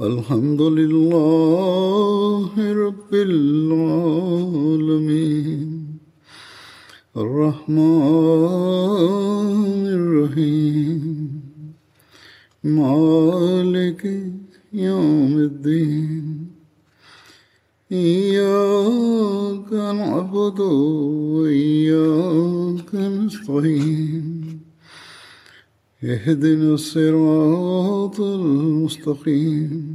الحمد لله رب العالمين. الرحمن الرحيم. مالك يوم الدين. إياك نعبد وإياك نستعين. اهدنا الصراط المستقيم.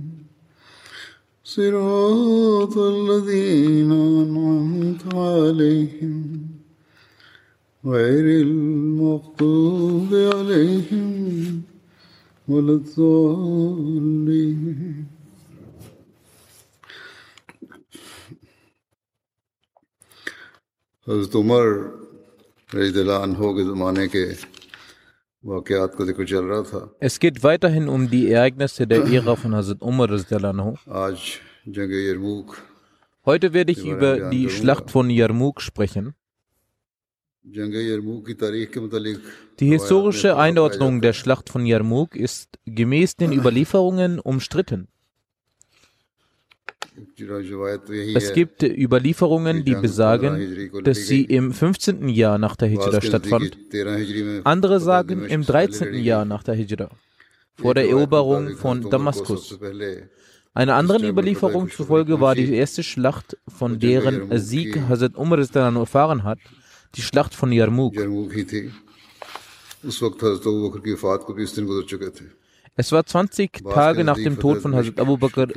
صراط الذين أنعمت عليهم. غير المغضوب عليهم ولا الضالين. حضرت عمر رضی اللہ عنہ کے زمانے کے Es geht weiterhin um die Ereignisse der Ära von Hazrat Umar. Heute werde ich über die Schlacht von Yarmouk sprechen. Die historische Einordnung der Schlacht von Yarmouk ist gemäß den Überlieferungen umstritten. Es gibt äh, Überlieferungen, die besagen, dass sie im 15. Jahr nach der Hijra stattfand. Andere sagen im 13. Jahr nach der Hijra, vor der Eroberung von Damaskus. Einer anderen Überlieferung zufolge war die erste Schlacht, von deren Sieg Hazrat Umar erfahren hat, die Schlacht von Yarmouk. Es war 20 Tage nach dem Tod von Hazrat Abu Bakr.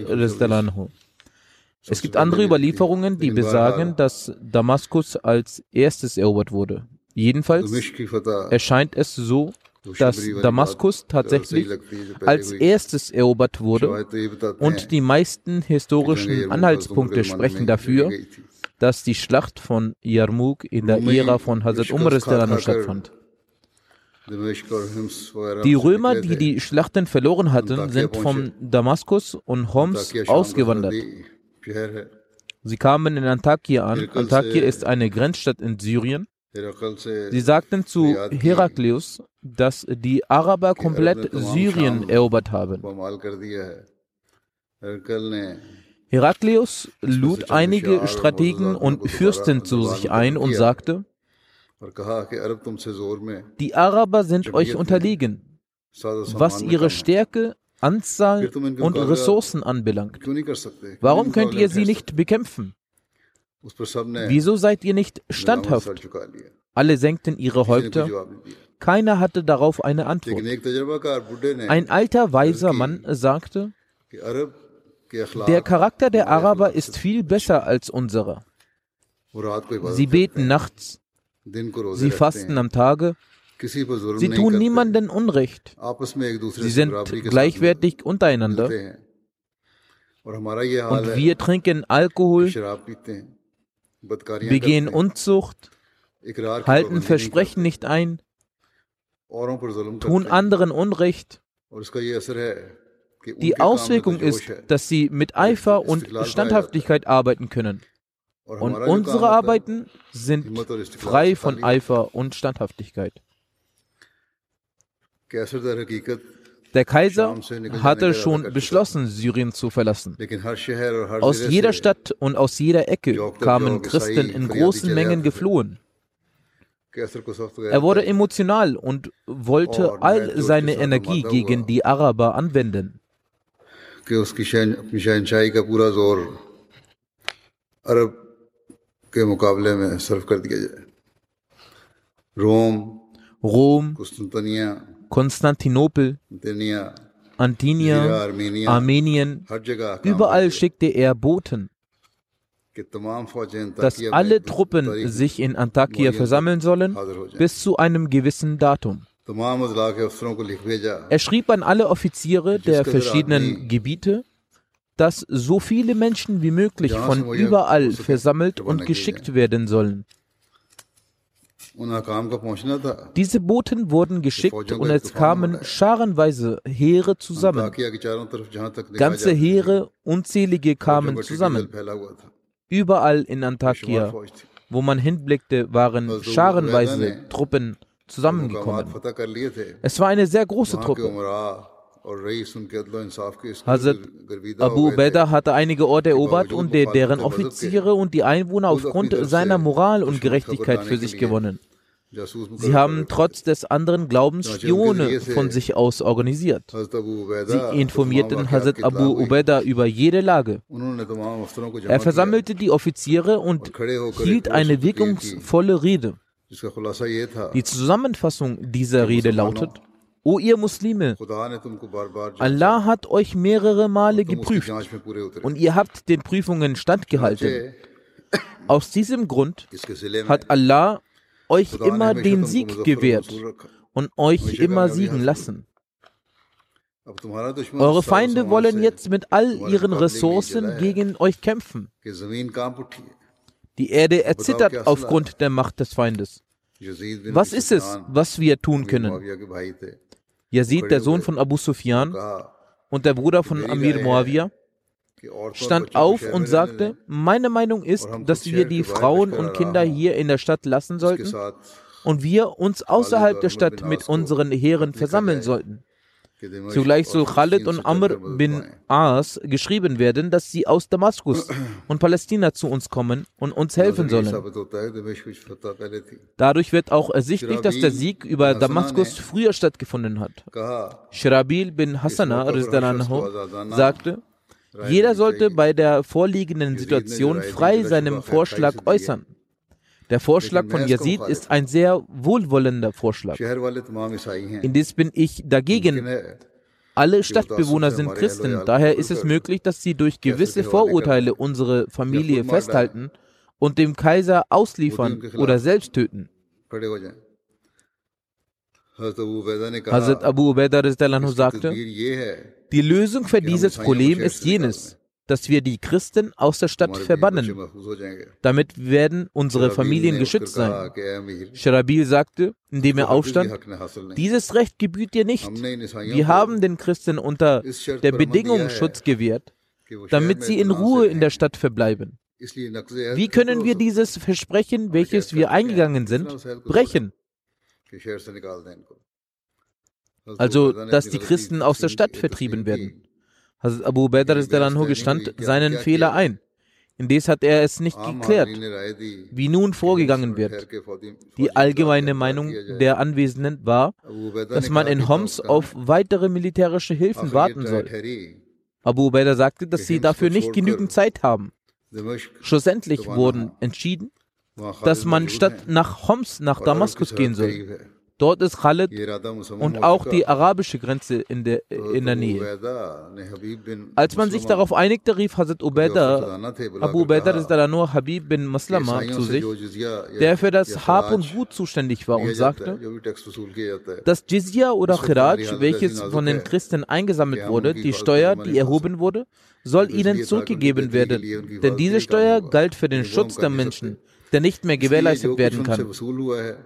Es gibt andere Überlieferungen, die besagen, dass Damaskus als erstes erobert wurde. Jedenfalls erscheint es so, dass Damaskus tatsächlich als erstes erobert wurde und die meisten historischen Anhaltspunkte sprechen dafür, dass die Schlacht von Yarmouk in der Ära von Hazrat Umar stattfand. Die Römer, die die Schlachten verloren hatten, sind von Damaskus und Homs ausgewandert. Sie kamen in Antakya an. Antakya ist eine Grenzstadt in Syrien. Sie sagten zu Heraklius, dass die Araber komplett Syrien erobert haben. Heraklius lud einige Strategen und Fürsten zu sich ein und sagte, die Araber sind euch unterlegen, was ihre Stärke Anzahl und Ressourcen anbelangt. Warum könnt ihr sie nicht bekämpfen? Wieso seid ihr nicht standhaft? Alle senkten ihre Häupter. Keiner hatte darauf eine Antwort. Ein alter, weiser Mann sagte, der Charakter der Araber ist viel besser als unserer. Sie beten nachts, sie fasten am Tage Sie tun niemanden Unrecht. Sie sind gleichwertig untereinander. Und wir trinken Alkohol, begehen Unzucht, halten Versprechen nicht ein, tun anderen Unrecht. Die Auswirkung ist, dass sie mit Eifer und Standhaftigkeit arbeiten können. Und unsere Arbeiten sind frei von Eifer und Standhaftigkeit. Der Kaiser hatte schon beschlossen, Syrien zu verlassen. Aus jeder Stadt und aus jeder Ecke kamen Christen in großen Mengen geflohen. Er wurde emotional und wollte all seine Energie gegen die Araber anwenden. Rom Rom, Konstantinopel, Antinia, Armenien, überall schickte er Boten, dass alle Truppen sich in Antakya versammeln sollen bis zu einem gewissen Datum. Er schrieb an alle Offiziere der verschiedenen Gebiete, dass so viele Menschen wie möglich von überall versammelt und geschickt werden sollen. Diese Boten wurden geschickt und es kamen scharenweise Heere zusammen. Ganze Heere, unzählige kamen zusammen. Überall in Antakya, wo man hinblickte, waren scharenweise Truppen zusammengekommen. Es war eine sehr große Truppe. Hazrat Abu Ubaidah hatte einige Orte erobert und deren Offiziere und die Einwohner aufgrund seiner Moral und Gerechtigkeit für sich gewonnen. Sie haben trotz des anderen Glaubens Spione von sich aus organisiert. Sie informierten Hazrat Abu Ubaidah über jede Lage. Er versammelte die Offiziere und hielt eine wirkungsvolle Rede. Die Zusammenfassung dieser Rede lautet, O ihr Muslime, Allah hat euch mehrere Male geprüft und ihr habt den Prüfungen standgehalten. Aus diesem Grund hat Allah euch immer den Sieg gewährt und euch immer siegen lassen. Eure Feinde wollen jetzt mit all ihren Ressourcen gegen euch kämpfen. Die Erde erzittert aufgrund der Macht des Feindes. Was ist es, was wir tun können? Yazid, der Sohn von Abu Sufyan und der Bruder von Amir Muawiyah, stand auf und sagte, meine Meinung ist, dass wir die Frauen und Kinder hier in der Stadt lassen sollten und wir uns außerhalb der Stadt mit unseren Heeren versammeln sollten. Zugleich soll Khalid und Amr bin Aas geschrieben werden, dass sie aus Damaskus und Palästina zu uns kommen und uns helfen sollen. Dadurch wird auch ersichtlich, dass der Sieg über Damaskus früher stattgefunden hat. Shirabil bin Hassana sagte, jeder sollte bei der vorliegenden Situation frei seinen Vorschlag äußern. Der Vorschlag von Yazid ist ein sehr wohlwollender Vorschlag. Indes bin ich dagegen. Alle Stadtbewohner sind Christen, daher ist es möglich, dass sie durch gewisse Vorurteile unsere Familie festhalten und dem Kaiser ausliefern oder selbst töten. Hazrat Abu Ubaidah sagte, die Lösung für dieses Problem ist jenes dass wir die Christen aus der Stadt verbannen. Damit werden unsere Familien geschützt sein. Scherabil sagte, indem er aufstand, dieses Recht gebührt dir nicht. Wir haben den Christen unter der Bedingung Schutz gewährt, damit sie in Ruhe in der Stadt verbleiben. Wie können wir dieses Versprechen, welches wir eingegangen sind, brechen? Also, also dass die Christen aus der Stadt vertrieben werden. Hazrat Abu Bedr gestand seinen Fehler ein. Indes hat er es nicht geklärt, wie nun vorgegangen wird. Die allgemeine Meinung der Anwesenden war, dass man in Homs auf weitere militärische Hilfen warten soll. Abu Ubaidah sagte, dass sie dafür nicht genügend Zeit haben. Schlussendlich wurden entschieden, dass man statt nach Homs nach Damaskus gehen soll. Dort ist Khalid und auch die arabische Grenze in der, in der Nähe. Als man sich darauf einigte, rief Hazrat Ubaidah, Abu Ubaidah nur Habib bin Maslama zu sich, der für das Hab und Gut zuständig war und sagte, dass Jizya oder Khiraj, welches von den Christen eingesammelt wurde, die Steuer, die erhoben wurde, soll ihnen zurückgegeben werden, denn diese Steuer galt für den Schutz der Menschen der nicht mehr gewährleistet werden kann,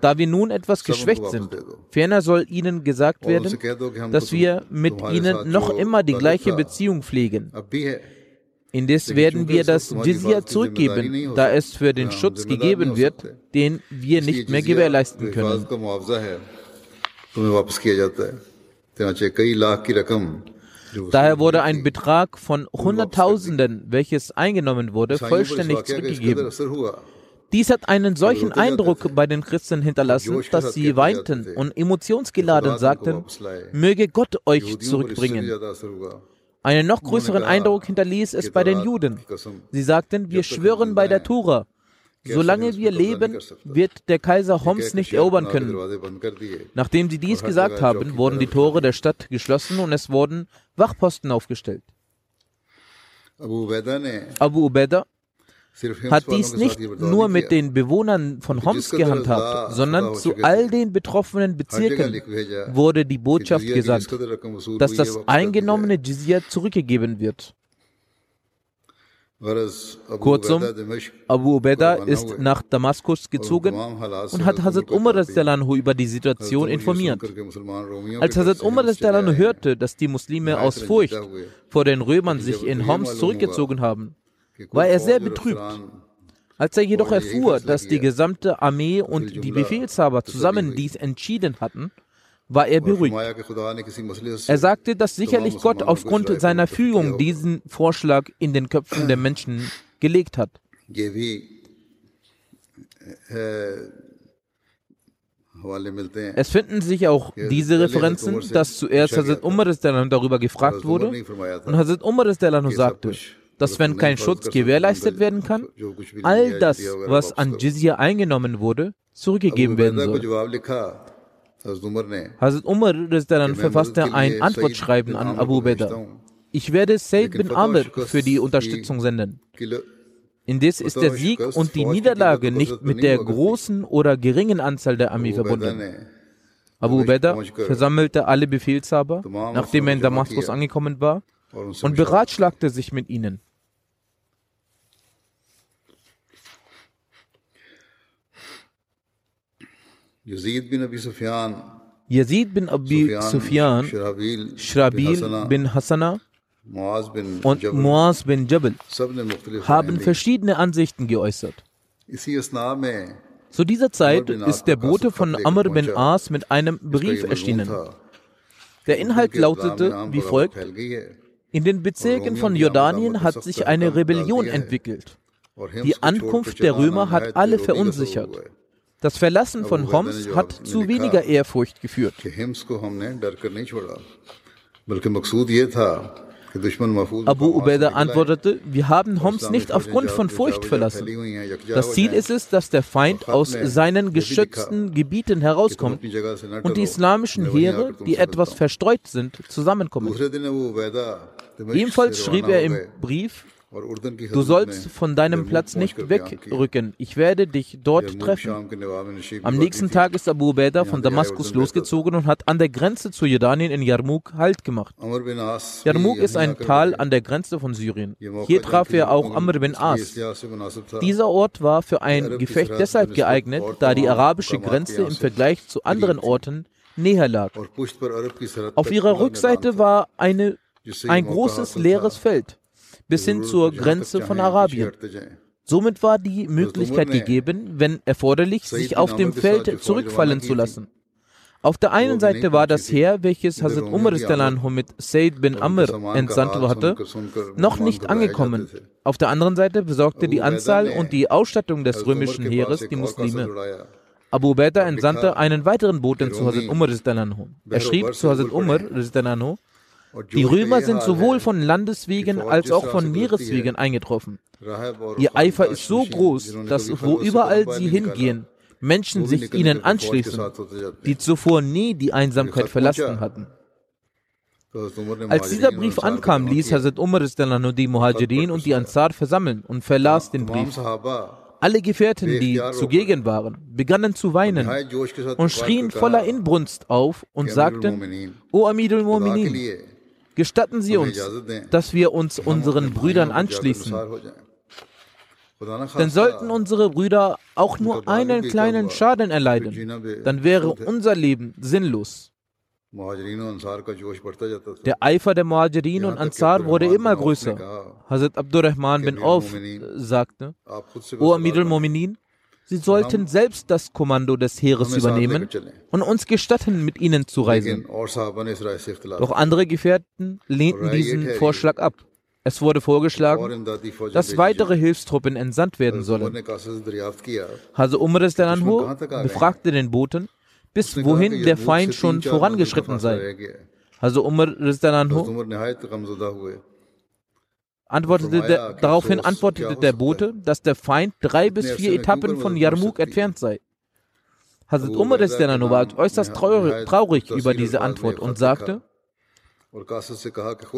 da wir nun etwas geschwächt sind. Ferner soll ihnen gesagt werden, dass wir mit ihnen noch immer die gleiche Beziehung pflegen. Indes werden wir das Jizya zurückgeben, da es für den Schutz gegeben wird, den wir nicht mehr gewährleisten können. Daher wurde ein Betrag von Hunderttausenden, welches eingenommen wurde, vollständig zurückgegeben. Dies hat einen solchen Eindruck bei den Christen hinterlassen, dass sie weinten und emotionsgeladen sagten, möge Gott euch zurückbringen. Einen noch größeren Eindruck hinterließ es bei den Juden. Sie sagten, wir schwören bei der Tura, Solange wir leben, wird der Kaiser Homs nicht erobern können. Nachdem sie dies gesagt haben, wurden die Tore der Stadt geschlossen und es wurden Wachposten aufgestellt. Abu Ubaidah hat dies nicht nur mit den Bewohnern von Homs gehandhabt, sondern zu all den betroffenen Bezirken wurde die Botschaft gesandt, dass das eingenommene Jizya zurückgegeben wird. Kurzum, Abu Ubaidah ist nach Damaskus gezogen und hat Hazrat Umar über die Situation informiert. Als Hazrat Umar hörte, dass die Muslime aus Furcht vor den Römern sich in Homs zurückgezogen haben, war er sehr betrübt. Als er jedoch erfuhr, dass die gesamte Armee und die Befehlshaber zusammen dies entschieden hatten, war er beruhigt. Er sagte, dass sicherlich Gott aufgrund seiner Fügung diesen Vorschlag in den Köpfen der Menschen gelegt hat. Es finden sich auch diese Referenzen, dass zuerst Hazrat Umar darüber gefragt wurde und Hazrat Umar sagte, dass wenn kein Schutz gewährleistet werden kann, all das, was an Jizya eingenommen wurde, zurückgegeben werden soll. Hazrat Umar dann verfasste ein Antwortschreiben an Abu Beda. Ich werde Said bin Amr für die Unterstützung senden. Indes ist der Sieg und die Niederlage nicht mit der großen oder geringen Anzahl der Armee verbunden. Abu Beda versammelte alle Befehlshaber, nachdem er in Damaskus angekommen war, und beratschlagte sich mit ihnen. Yazid bin Abi Sufyan, Shrabil bin Hassana und Muaz bin Jabal haben verschiedene Ansichten geäußert. Zu dieser Zeit ist der Bote von Amr bin As mit einem Brief erschienen. Der Inhalt lautete wie folgt. In den Bezirken von Jordanien hat sich eine Rebellion entwickelt. Die Ankunft der Römer hat alle verunsichert. Das Verlassen von Homs hat zu weniger Ehrfurcht geführt. Abu Ubaidah antwortete, wir haben Homs nicht aufgrund von Furcht verlassen. Das Ziel ist es, dass der Feind aus seinen geschützten Gebieten herauskommt und die islamischen Heere, die etwas verstreut sind, zusammenkommen. Ebenfalls schrieb er im Brief, Du sollst von deinem Platz nicht wegrücken. Ich werde dich dort treffen. Am nächsten Tag ist Abu Ubaidah von Damaskus losgezogen und hat an der Grenze zu Jordanien in Yarmouk Halt gemacht. Yarmouk ist ein Tal an der Grenze von Syrien. Hier traf er auch Amr bin As. Dieser Ort war für ein Gefecht deshalb geeignet, da die arabische Grenze im Vergleich zu anderen Orten näher lag. Auf ihrer Rückseite war eine, ein großes leeres Feld bis hin zur Grenze von Arabien. Somit war die Möglichkeit gegeben, wenn erforderlich, sich auf dem Feld zurückfallen zu lassen. Auf der einen Seite war das Heer, welches Hazrat Umar mit Said bin Amr entsandt hatte, noch nicht angekommen. Auf der anderen Seite besorgte die Anzahl und die Ausstattung des römischen Heeres die Muslime. Abu Ubaidah entsandte einen weiteren Boten zu Hazrat Umar. Er schrieb zu Hazrat Umar, die Römer sind sowohl von Landeswegen als auch von Meereswegen eingetroffen. Ihr Eifer ist so groß, dass wo überall sie hingehen, Menschen sich ihnen anschließen, die zuvor nie die Einsamkeit verlassen hatten. Als dieser Brief ankam, ließ Hazrat Umar die Muhajirin und die Ansar versammeln und verlas den Brief. Alle Gefährten, die zugegen waren, begannen zu weinen und schrien voller Inbrunst auf und sagten, O Amidul Mu'minin, Gestatten Sie uns, dass wir uns unseren Brüdern anschließen. Denn sollten unsere Brüder auch nur einen kleinen Schaden erleiden, dann wäre unser Leben sinnlos. Der Eifer der Muajirin und Ansar wurde immer größer. Hazrat Abdurrahman bin Auf sagte, O Amir al-Mominin, Sie sollten selbst das Kommando des Heeres übernehmen und uns gestatten, mit ihnen zu reisen. Doch andere Gefährten lehnten diesen Vorschlag ab. Es wurde vorgeschlagen, dass weitere Hilfstruppen entsandt werden sollen. Hase Umar Anhu befragte den Boten, bis wohin der Feind schon vorangeschritten sei. Hase Umar Anhu antwortete der, daraufhin antwortete der Bote, dass der Feind drei bis vier Etappen von Yarmouk entfernt sei. Hazrat Umar war äußerst traurig über diese Antwort und sagte,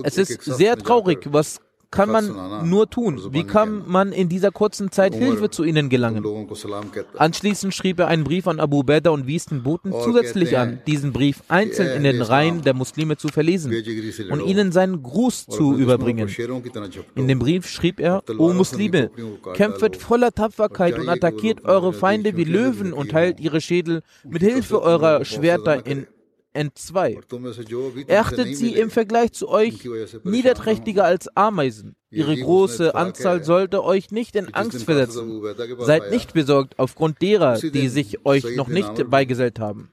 es ist sehr traurig, was kann man nur tun? Wie kann man in dieser kurzen Zeit Hilfe zu ihnen gelangen? Anschließend schrieb er einen Brief an Abu Beda und wies den Boten zusätzlich an, diesen Brief einzeln in den Reihen der Muslime zu verlesen und ihnen seinen Gruß zu überbringen. In dem Brief schrieb er, O Muslime, kämpft voller Tapferkeit und attackiert eure Feinde wie Löwen und heilt ihre Schädel mit Hilfe eurer Schwerter in N2. Erachtet sie im Vergleich zu euch niederträchtiger als Ameisen. Ihre große Anzahl sollte euch nicht in Angst versetzen. Seid nicht besorgt aufgrund derer, die sich euch noch nicht beigesellt haben.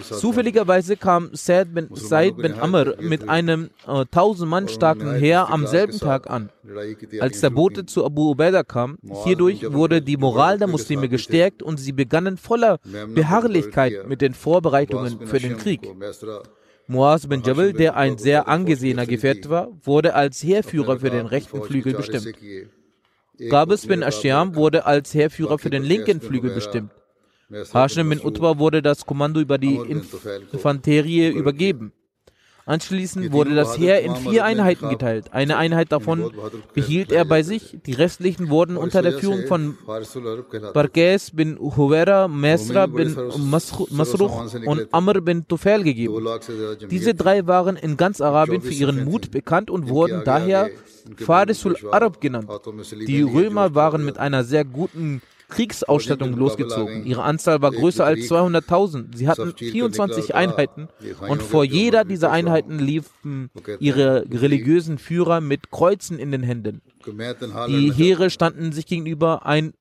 Zufälligerweise kam Said bin, Said bin Amr mit einem äh, 1000 Mann starken Heer am selben Tag an. Als der Bote zu Abu Ubaidah kam, hierdurch wurde die Moral der Muslime gestärkt und sie begannen voller Beharrlichkeit mit den Vorbereitungen für den Krieg. Muaz bin Jabal, der ein sehr angesehener Gefährte war, wurde als Heerführer für den rechten Flügel bestimmt. Gabes bin Ashiam wurde als Heerführer für den linken Flügel bestimmt. Hashim bin Utbah wurde das Kommando über die Infanterie übergeben. Anschließend wurde das Heer in vier Einheiten geteilt. Eine Einheit davon behielt er bei sich, die restlichen wurden unter der Führung von Barkes bin Huwera, Mesra bin Masruch und Amr bin Tufail gegeben. Diese drei waren in ganz Arabien für ihren Mut bekannt und wurden daher Farisul Arab genannt. Die Römer waren mit einer sehr guten Kriegsausstattung losgezogen. Ihre Anzahl war größer als 200.000. Sie hatten 24 Einheiten und vor jeder dieser Einheiten liefen ihre religiösen Führer mit Kreuzen in den Händen. Die Heere standen sich gegenüber. Ein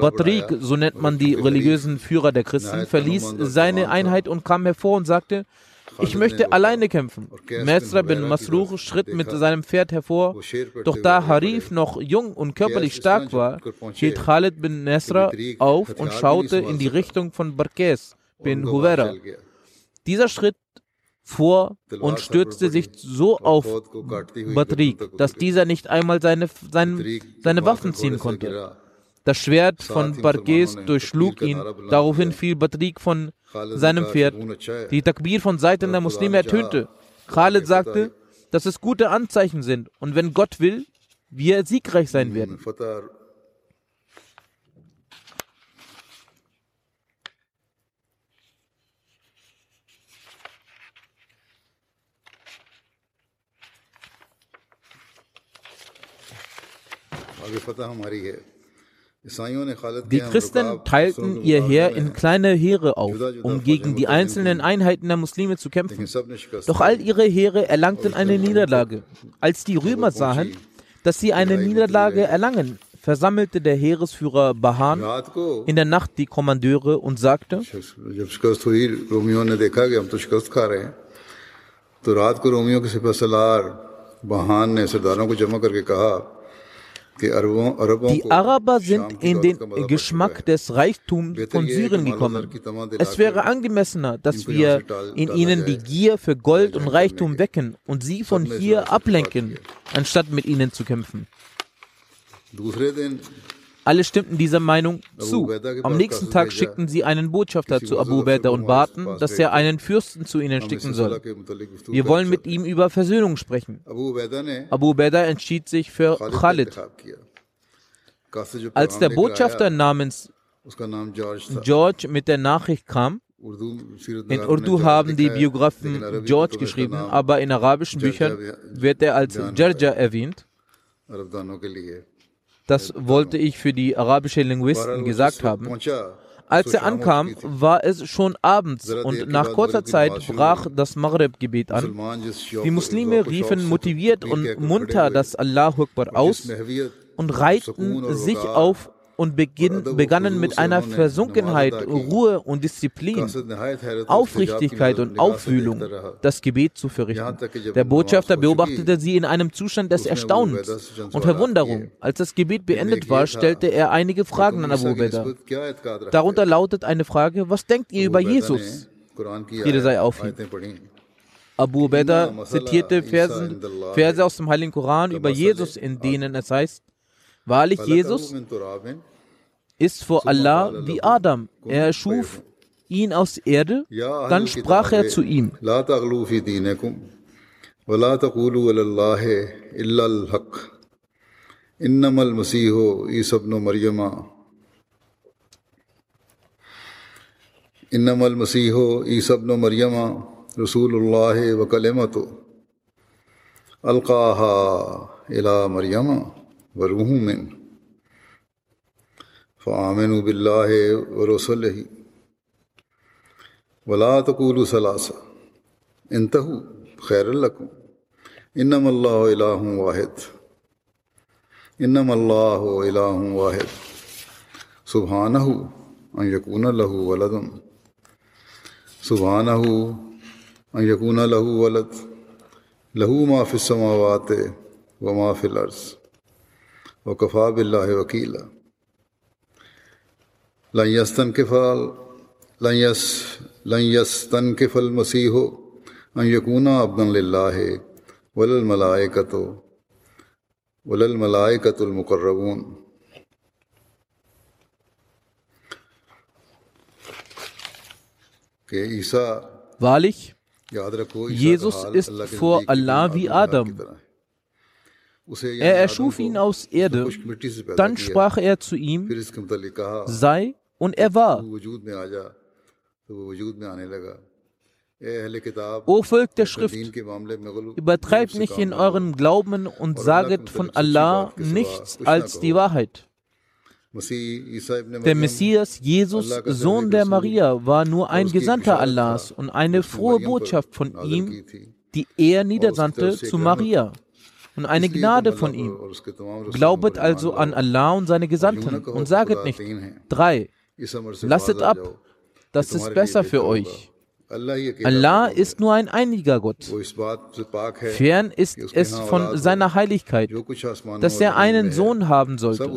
Batrik, so nennt man die religiösen Führer der Christen, verließ seine Einheit und kam hervor und sagte, ich möchte alleine kämpfen. Mesra bin Masruch schritt mit seinem Pferd hervor, doch da Harif noch jung und körperlich stark war, hielt Khalid bin Nesra auf und schaute in die Richtung von Barkes bin Huvera. Dieser schritt vor und stürzte sich so auf Batrik, dass dieser nicht einmal seine, seine, seine Waffen ziehen konnte. Das Schwert von Barkes durchschlug ihn, daraufhin fiel Batrik von seinem Pferd. Die Takbir von Seiten der Muslime ertönte. Khalid sagte, dass es gute Anzeichen sind und wenn Gott will, wir siegreich sein werden. आगे फतह हमारी है die Christen teilten ihr Heer in kleine Heere auf, um gegen die einzelnen Einheiten der Muslime zu kämpfen. Doch all ihre Heere erlangten eine Niederlage. Als die Römer sahen, dass sie eine Niederlage erlangen, versammelte der Heeresführer Bahan in der Nacht die Kommandeure und sagte, Bahan ne sardaron ko jama karke kaha die Araber sind in den Geschmack des Reichtums von Syrien gekommen. Es wäre angemessener, dass wir in ihnen die Gier für Gold und Reichtum wecken und sie von hier ablenken, anstatt mit ihnen zu kämpfen. Alle stimmten dieser Meinung zu. Am nächsten Tag schickten sie einen Botschafter zu Abu Ubaidah und baten, dass er einen Fürsten zu ihnen schicken soll. Wir wollen mit ihm über Versöhnung sprechen. Abu Ubaidah entschied sich für Khalid. Als der Botschafter namens George mit der Nachricht kam, in Urdu haben die Biografen George geschrieben, aber in arabischen Büchern wird er als Jarja erwähnt. Das wollte ich für die arabischen Linguisten gesagt haben. Als er ankam, war es schon abends und nach kurzer Zeit brach das Maghrib-Gebet an. Die Muslime riefen motiviert und munter das Allahu Akbar aus und reihten sich auf und beginn, begannen mit einer Versunkenheit, Ruhe und Disziplin, Aufrichtigkeit und Aufwühlung das Gebet zu verrichten. Der Botschafter beobachtete sie in einem Zustand des Erstaunens und Verwunderung. Als das Gebet beendet war, stellte er einige Fragen an Abu Bakr. Darunter lautet eine Frage, was denkt ihr über Jesus? Friede sei auf ihm. Abu Beda zitierte Versen, Verse aus dem Heiligen Koran über Jesus, in denen es heißt, Wahrlich, Jesus ist vor Allah wie Adam. Er erschuf ihn aus Erde, dann sprach er zu ihm. إنما المسيح عيسى ابن مريم إنما المسيح عيسى ابن مريم رسول الله وكلمته ألقاها إلى مريم وروح من فعامن اب اللہ و رسول ولا تقول ثلاثہ۔ انتہ خیر القم انم اللہ الہ واحد۔ انم اللہ الہ واحد۔ سبحانہ ان یقون لہ ولدم سبحانہ ان یقون لہ ولد۔ لہو ما فی السماوات و ما فی الارض۔ و کفا بلّہ وکیلا لائیستن کے فعال لائیس لائیستن کے فل مسیح ہو یقون ابن اللہ وللملائکت وللملائکت المقربون کہ عیسیٰ والد یاد رخو Jesus ist vor Allah wie Adam. Er erschuf ihn aus Erde. Dann sprach er zu ihm, sei, und er war. O Volk der Schrift, übertreibt nicht in euren Glauben und saget von Allah nichts als die Wahrheit. Der Messias, Jesus, Sohn der Maria, war nur ein Gesandter Allahs und eine frohe Botschaft von ihm, die er niedersandte zu Maria und eine Gnade von ihm. Glaubet also an Allah und seine Gesandten und saget nicht, drei, lasset ab, das ist besser für euch. Allah ist nur ein einiger Gott. Fern ist es von seiner Heiligkeit, dass er einen Sohn haben sollte.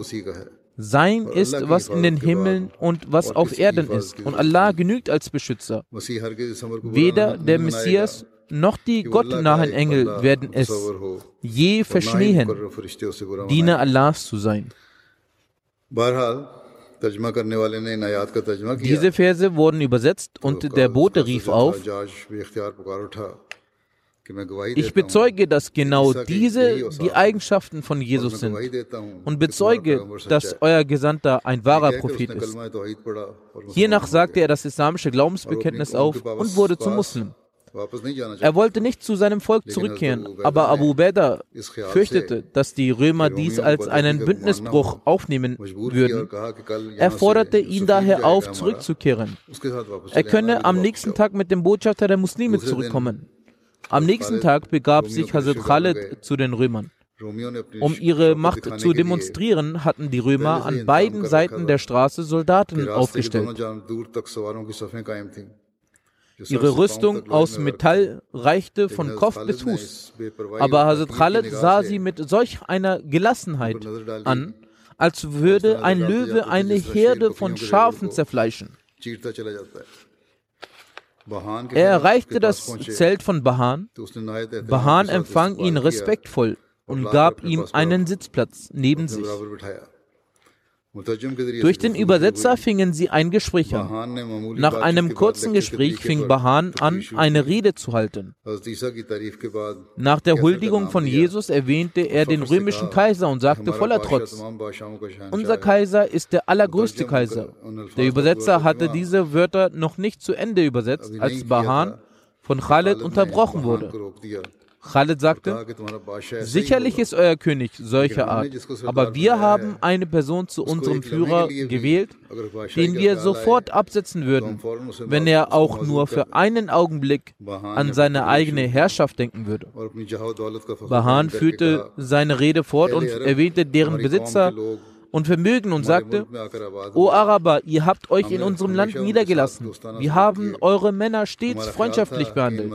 Sein ist, was in den Himmeln und was auf Erden ist, und Allah genügt als Beschützer. Weder der Messias noch die gottnahen Engel werden es je verschmähen, Diener Allahs zu sein. Diese Verse wurden übersetzt und der Bote rief auf, ich bezeuge, dass genau diese die Eigenschaften von Jesus sind. und bezeuge, dass euer Gesandter ein wahrer Prophet ist. Hiernach sagte er das islamische Glaubensbekenntnis auf und wurde zum Muslim. Er wollte nicht zu seinem Volk zurückkehren, aber Abu Beda fürchtete, dass die Römer dies als einen Bündnisbruch aufnehmen würden. Er forderte ihn daher auf, zurückzukehren. Er könne am nächsten Tag mit dem Botschafter der Muslime zurückkommen. Am nächsten Tag begab sich Hazrat Khaled zu den Römern. Um ihre Macht zu demonstrieren, hatten die Römer an beiden Seiten der Straße Soldaten aufgestellt. Ihre Rüstung aus Metall reichte von Kopf bis Fuß, aber Hazrat Khaled sah sie mit solch einer Gelassenheit an, als würde ein Löwe eine Herde von Schafen zerfleischen. Er erreichte das Zelt von Bahan. Bahan empfang ihn respektvoll und gab ihm einen Sitzplatz neben sich. Durch den Übersetzer fingen sie ein Gespräch an. Nach einem kurzen Gespräch fing Bahan an, eine Rede zu halten. Nach der Huldigung von Jesus erwähnte er den römischen Kaiser und sagte voller Trotz, unser Kaiser ist der allergrößte Kaiser. Der Übersetzer hatte diese Wörter noch nicht zu Ende übersetzt, als Bahan von Khaled unterbrochen wurde. Khaled sagte, sicherlich ist euer König solcher Art, aber wir haben eine Person zu unserem Führer gewählt, den wir sofort absetzen würden, wenn er auch nur für einen Augenblick an seine eigene Herrschaft denken würde. Bahan führte seine Rede fort und erwähnte deren Besitzer und Vermögen und sagte, O Araber, ihr habt euch in unserem Land niedergelassen. Wir haben eure Männer stets freundschaftlich behandelt.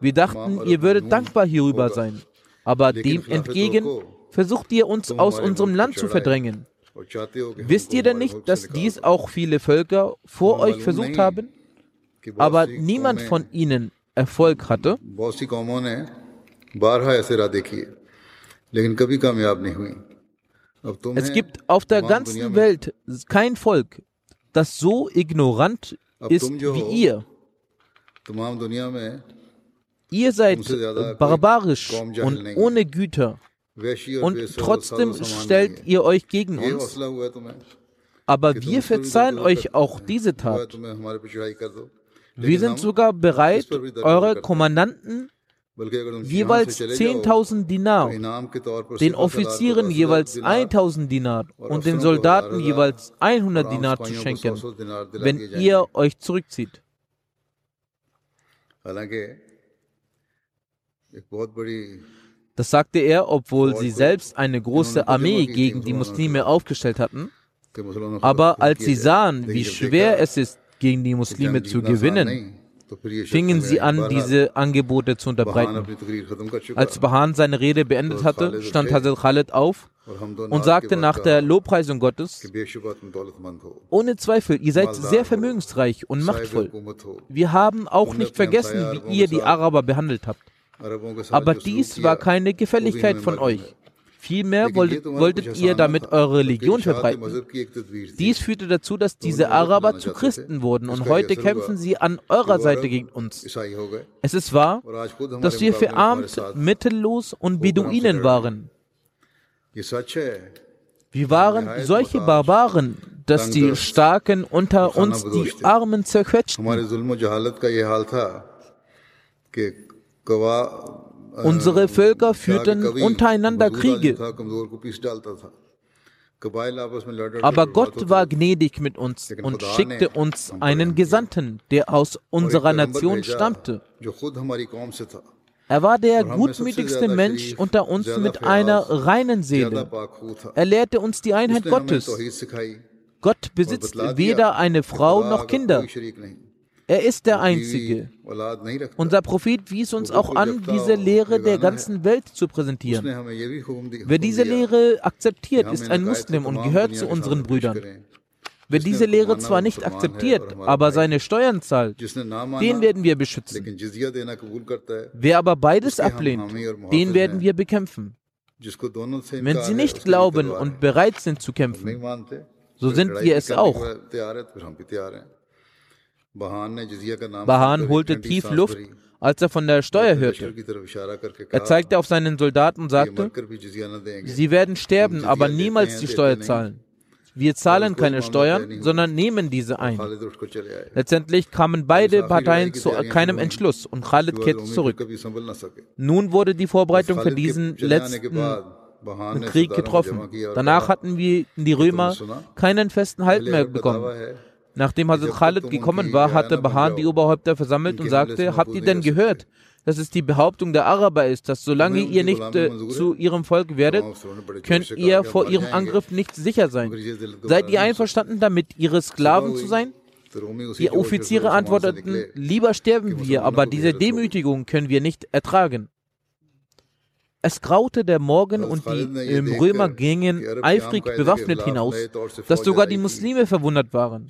Wir dachten, ihr würdet dankbar hierüber sein. Aber dem entgegen versucht ihr uns aus unserem Land zu verdrängen. Wisst ihr denn nicht, dass dies auch viele Völker vor euch versucht haben? Aber niemand von ihnen Erfolg hatte. Eh? लेकिन कभी कामयाब नहीं हुई es gibt auf der ganzen Welt kein Volk, das so ignorant ist wie ihr. Ihr seid äh, barbarisch und ohne Güter. Und trotzdem stellt ihr euch gegen uns. Aber wir verzeihen euch auch diese Tat. Wir sind sogar bereit, eure Kommandanten jeweils 10.000 Dinar, den Offizieren jeweils 1.000 Dinar und den Soldaten jeweils 100 Dinar zu schenken, wenn ihr euch zurückzieht. Das sagte er, obwohl sie selbst eine große Armee gegen die Muslime aufgestellt hatten. Aber als sie sahen, wie schwer es ist, gegen die Muslime zu gewinnen, fingen sie an, diese Angebote zu unterbreiten. Als Bahan seine Rede beendet hatte, stand Hazrat Khaled auf und sagte nach der Lobpreisung Gottes, ohne Zweifel, ihr seid sehr vermögensreich und machtvoll. Wir haben auch nicht vergessen, wie ihr die Araber behandelt habt. Aber dies war keine Gefälligkeit von euch. Vielmehr wolltet, wolltet ihr damit eure Religion verbreiten. Dies führte dazu, dass diese Araber zu Christen wurden und heute kämpfen sie an eurer Seite gegen uns. Es ist wahr, dass wir verarmt, mittellos und Beduinen waren. Wir waren solche Barbaren, dass die Starken unter uns die Armen zerquetschten. Unsere Völker führten untereinander Kriege. Aber Gott war gnädig mit uns und schickte uns einen Gesandten, der aus unserer Nation stammte. Er war der gutmütigste Mensch unter uns mit einer reinen Seele. Er lehrte uns die Einheit Gottes. Gott besitzt weder eine Frau noch Kinder. Er ist der Einzige. Unser Prophet wies uns auch an, diese Lehre der ganzen Welt zu präsentieren. Wer diese Lehre akzeptiert, ist ein Muslim und gehört zu unseren Brüdern. Wer diese Lehre zwar nicht akzeptiert, aber seine Steuern zahlt, den werden wir beschützen. Wer aber beides ablehnt, den werden wir bekämpfen. Wenn sie nicht glauben und bereit sind zu kämpfen, so sind wir es auch. Bahan holte tief Luft, als er von der Steuer hörte. Er zeigte auf seinen Soldaten und sagte, sie werden sterben, aber niemals die Steuer zahlen. Wir zahlen keine Steuern, sondern nehmen diese ein. Letztendlich kamen beide Parteien zu keinem Entschluss und Khalid kehrte zurück. Nun wurde die Vorbereitung für diesen letzten Krieg getroffen. Danach hatten wir die Römer keinen festen Halt mehr bekommen. Nachdem Hazrat Khalid gekommen war, hatte Bahan die Oberhäupter versammelt und sagte, habt ihr denn gehört, dass es die Behauptung der Araber ist, dass solange ihr nicht äh, zu ihrem Volk werdet, könnt ihr vor ihrem Angriff nicht sicher sein. Seid ihr einverstanden damit, ihre Sklaven zu sein? Die Offiziere antworteten, lieber sterben wir, aber diese Demütigung können wir nicht ertragen. Es graute der Morgen und die Römer gingen eifrig bewaffnet hinaus, dass sogar die Muslime verwundert waren.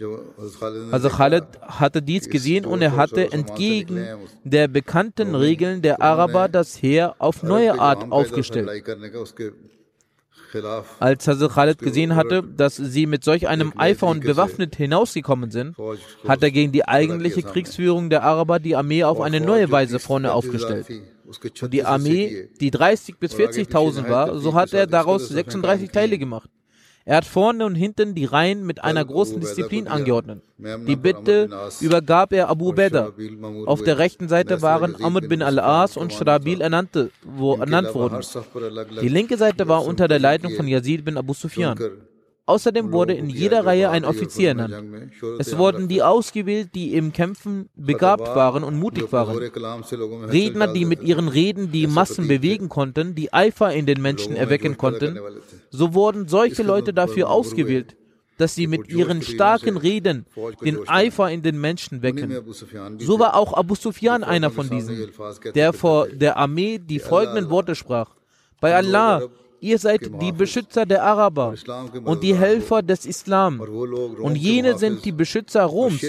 Also Khaled hatte dies gesehen und er hatte entgegen der bekannten Regeln der Araber das Heer auf neue Art aufgestellt. Als Hazel Khaled gesehen hatte, dass sie mit solch einem Eifer und bewaffnet hinausgekommen sind, hat er gegen die eigentliche Kriegsführung der Araber die Armee auf eine neue Weise vorne aufgestellt. Und die Armee, die 30 bis 40.000 war, so hat er daraus 36 Teile gemacht. Er hat vorne und hinten die Reihen mit einer großen Disziplin angeordnet. Die Bitte übergab er Abu Ubaidah. Auf der rechten Seite waren Amr bin al-As und Shrabil ernannte, wo ernannt wurden. Die linke Seite war unter der Leitung von Yazid bin Abu Sufyan. Außerdem wurde in jeder Reihe ein Offizier ernannt. Es wurden die ausgewählt, die im Kämpfen begabt waren und mutig waren. Redner, die mit ihren Reden die Massen bewegen konnten, die Eifer in den Menschen erwecken konnten. So wurden solche Leute dafür ausgewählt, dass sie mit ihren starken Reden den Eifer in den Menschen wecken. So war auch Abu Sufyan einer von diesen, der vor der Armee die folgenden Worte sprach. Bei Allah, Ihr seid die Beschützer der Araber und die Helfer des Islam. Und jene sind die Beschützer Roms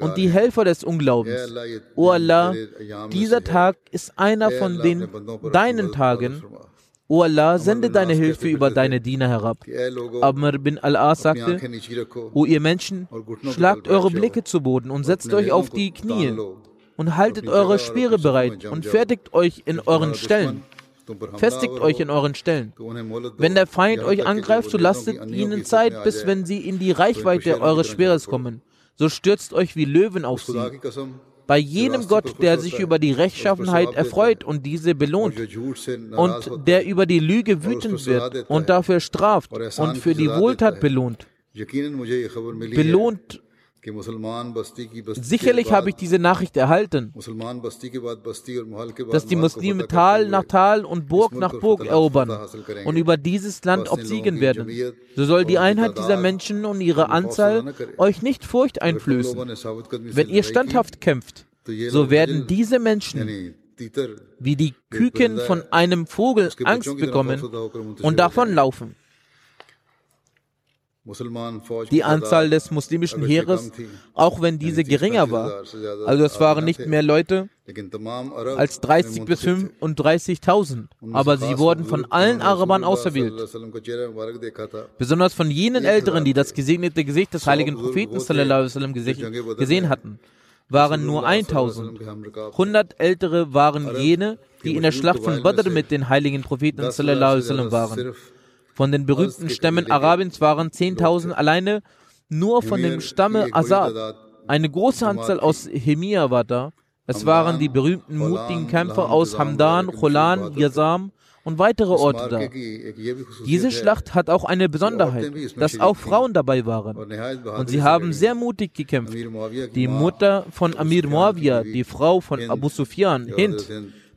und die Helfer des Unglaubens. O Allah, dieser Tag ist einer von den deinen Tagen. O Allah, sende deine Hilfe über deine Diener herab. Amr bin Al-As sagte, O ihr Menschen, schlagt eure Blicke zu Boden und setzt euch auf die Knie und haltet eure Speere bereit und fertigt euch in euren Stellen. Festigt euch in euren Stellen. Wenn der Feind euch angreift, so lasst ihnen Zeit, bis wenn sie in die Reichweite eures Speeres kommen. So stürzt euch wie Löwen auf sie. Bei jenem Gott, der sich über die Rechtschaffenheit erfreut und diese belohnt, und der über die Lüge wütend wird und dafür straft und für die Wohltat belohnt, belohnt Sicherlich habe ich diese Nachricht erhalten, dass die Muslime Tal nach Tal und Burg nach Burg erobern und über dieses Land obsiegen werden. So soll die Einheit dieser Menschen und ihre Anzahl euch nicht Furcht einflößen. Wenn ihr standhaft kämpft, so werden diese Menschen wie die Küken von einem Vogel Angst bekommen und davonlaufen. Die Anzahl des muslimischen Heeres, auch wenn diese geringer war, also es waren nicht mehr Leute als 30 bis 35.000, aber sie wurden von allen Arabern auserwählt. Besonders von jenen Älteren, die das gesegnete Gesicht des heiligen Propheten gesehen hatten, waren nur 1000. 100 Ältere waren jene, die in der Schlacht von Badr mit den heiligen Propheten waren. Von den berühmten Stämmen Arabiens waren 10.000 alleine nur von dem Stamme Azad. Eine große Anzahl aus Hemia war da. Es waren die berühmten mutigen Kämpfer aus Hamdan, Cholan, Yazam und weitere Orte da. Diese Schlacht hat auch eine Besonderheit, dass auch Frauen dabei waren. Und sie haben sehr mutig gekämpft. Die Mutter von Amir Muawiyah, die Frau von Abu Sufyan, Hind,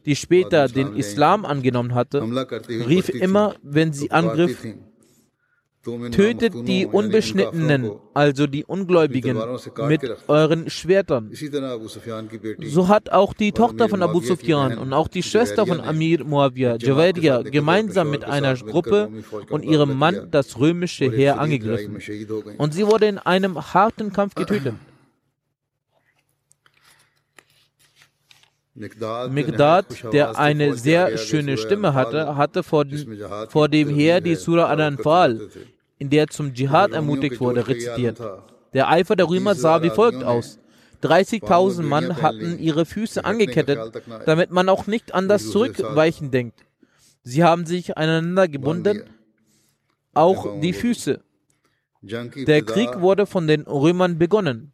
die später den Islam angenommen hatte, rief immer, wenn sie angriff, Tötet die Unbeschnittenen, also die Ungläubigen, mit euren Schwertern. So hat auch die Tochter von Abu Sufyan und auch die Schwester von Amir Muawiyah, Javadiya, gemeinsam mit einer Gruppe und ihrem Mann das römische Heer angegriffen. Und sie wurde in einem harten Kampf getötet. Migdad, der eine sehr schöne Stimme hatte, hatte vor, vor dem Heer die Surah Al-Anfal, in der zum Dschihad ermutigt wurde, rezitiert. Der Eifer der Römer sah wie folgt aus. 30.000 Mann hatten ihre Füße angekettet, damit man auch nicht an das Zurückweichen denkt. Sie haben sich aneinander gebunden, auch die Füße. Der Krieg wurde von den Römern begonnen.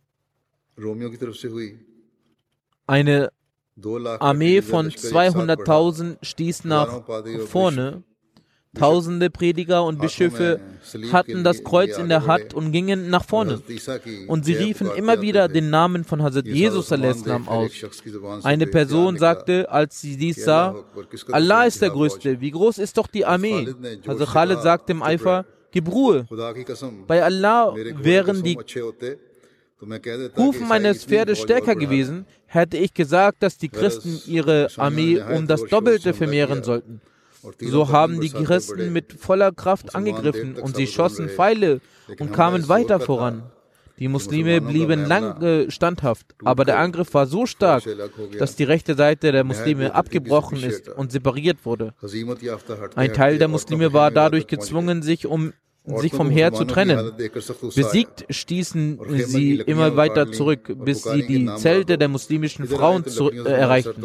Eine Armee von 200.000 stieß nach vorne. Tausende Prediger und Bischöfe hatten das Kreuz in der Hand und gingen nach vorne. Und sie riefen immer wieder den Namen von Hazrat Jesus aus. Eine Person sagte, als sie dies sah, Allah ist der Größte, wie groß ist doch die Armee? Hazrat Khalid sagte im Eifer, gib Ruhe. Bei Allah wären die Hufen meines Pferdes stärker gewesen, hätte ich gesagt, dass die Christen ihre Armee um das Doppelte vermehren sollten. So haben die Christen mit voller Kraft angegriffen und sie schossen Pfeile und kamen weiter voran. Die Muslime blieben lange standhaft, aber der Angriff war so stark, dass die rechte Seite der Muslime abgebrochen ist und separiert wurde. Ein Teil der Muslime war dadurch gezwungen, sich um sich vom Heer zu trennen. Besiegt stießen sie immer weiter zurück, bis sie die Zelte der muslimischen Frauen zu, äh, erreichten.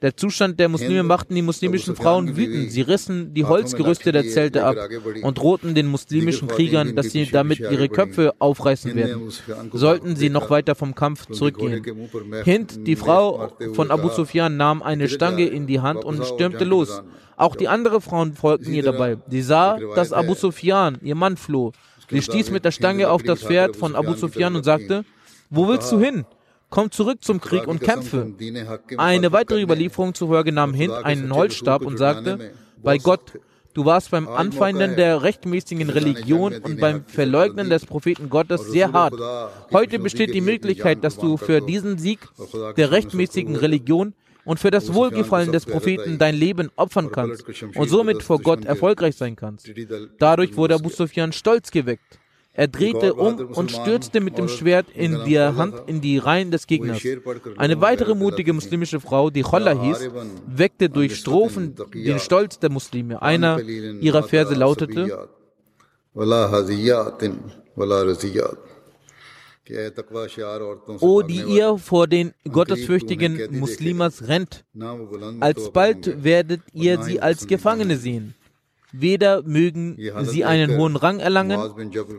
Der Zustand der Muslime machten die muslimischen Frauen wütend. Sie rissen die Holzgerüste der Zelte ab und drohten den muslimischen Kriegern, dass sie damit ihre Köpfe aufreißen werden, sollten sie noch weiter vom Kampf zurückgehen. Hind, die Frau von Abu Sufyan, nahm eine Stange in die Hand und stürmte los. Auch die anderen Frauen folgten ihr dabei. Sie sah, dass Abu Sufyan, ihr Mann, floh. Sie stieß mit der Stange auf das Pferd von Abu Sufyan und sagte, wo willst du hin? Komm zurück zum Krieg und kämpfe. Eine weitere Überlieferung zufolge nahm Hind einen Holzstab und sagte, bei Gott, du warst beim Anfeinden der rechtmäßigen Religion und beim Verleugnen des Propheten Gottes sehr hart. Heute besteht die Möglichkeit, dass du für diesen Sieg der rechtmäßigen Religion und für das Wohlgefallen des Propheten dein Leben opfern kannst und somit vor Gott erfolgreich sein kannst. Dadurch wurde Abu Sufyan stolz geweckt. Er drehte um und stürzte mit dem Schwert in der Hand in die Reihen des Gegners. Eine weitere mutige muslimische Frau, die Cholla hieß, weckte durch Strophen den Stolz der Muslime. Einer ihrer Verse lautete, O, die ihr vor den gottesfürchtigen Muslimas rennt, alsbald werdet ihr sie als Gefangene sehen. Weder mögen sie einen hohen Rang erlangen,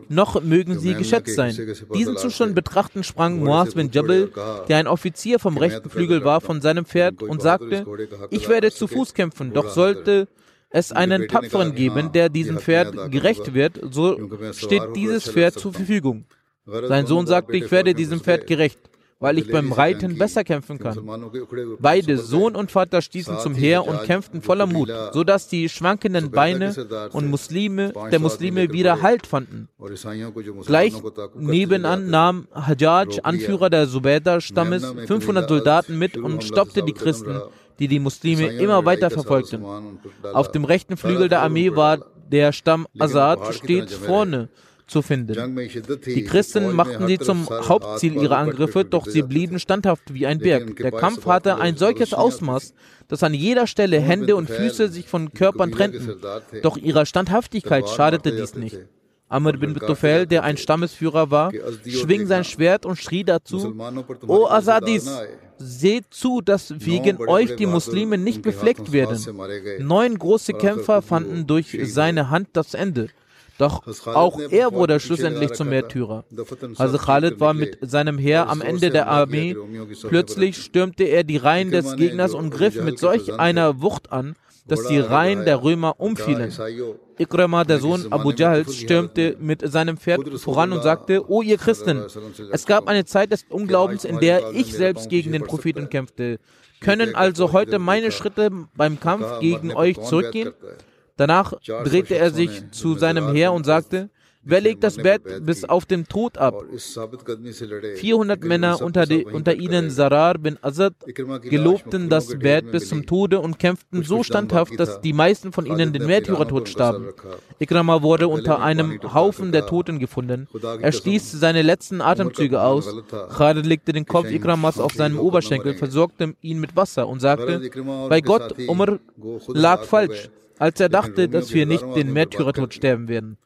noch mögen sie geschätzt sein. Diesen Zustand betrachten sprang Muaz bin Jabal, der ein Offizier vom rechten Flügel war, von seinem Pferd und sagte, ich werde zu Fuß kämpfen, doch sollte es einen Tapferen geben, der diesem Pferd gerecht wird, so steht dieses Pferd zur Verfügung. Sein Sohn sagte, ich werde diesem Pferd gerecht weil ich beim Reiten besser kämpfen kann. Beide, Sohn und Vater, stießen zum Heer und kämpften voller Mut, sodass die schwankenden Beine und Muslime, der Muslime wieder Halt fanden. Gleich nebenan nahm Hajjaj, Anführer der Subeda-Stammes, 500 Soldaten mit und stoppte die Christen, die die Muslime immer weiter verfolgten. Auf dem rechten Flügel der Armee war der Stamm Azad stets vorne zu finden. Die Christen machten sie zum Hauptziel ihrer Angriffe, doch sie blieben standhaft wie ein Berg. Der Kampf hatte ein solches Ausmaß, dass an jeder Stelle Hände und Füße sich von Körpern trennten. Doch ihrer Standhaftigkeit schadete dies nicht. Amr bin Tufel, der ein Stammesführer war, schwing sein Schwert und schrie dazu, O Asadis, seht zu, dass wegen euch die Muslime nicht befleckt werden. Neun große Kämpfer fanden durch seine Hand das Ende. Doch auch er wurde schlussendlich zum Märtyrer. Also Khalid war mit seinem Heer am Ende der Armee. Plötzlich stürmte er die Reihen des Gegners und griff mit solch einer Wucht an, dass die Reihen der Römer umfielen. Ikrama, der Sohn Abu Jahls, stürmte mit seinem Pferd voran und sagte, O ihr Christen, es gab eine Zeit des Unglaubens, in der ich selbst gegen den Propheten kämpfte. Können also heute meine Schritte beim Kampf gegen euch zurückgehen? Danach drehte er sich zu seinem Heer und sagte, Wer legt das Bett bis auf den Tod ab? 400 Männer, unter, die, unter ihnen Sarar bin Azad, gelobten das Bett bis zum Tode und kämpften so standhaft, dass die meisten von ihnen den Märtyrertod starben. Ikrama wurde unter einem Haufen der Toten gefunden. Er stieß seine letzten Atemzüge aus. Khalid legte den Kopf Ikramas auf seinem Oberschenkel, versorgte ihn mit Wasser und sagte, bei Gott, Umar lag falsch als er dachte, dass wir nicht den Märtyrertod sterben werden.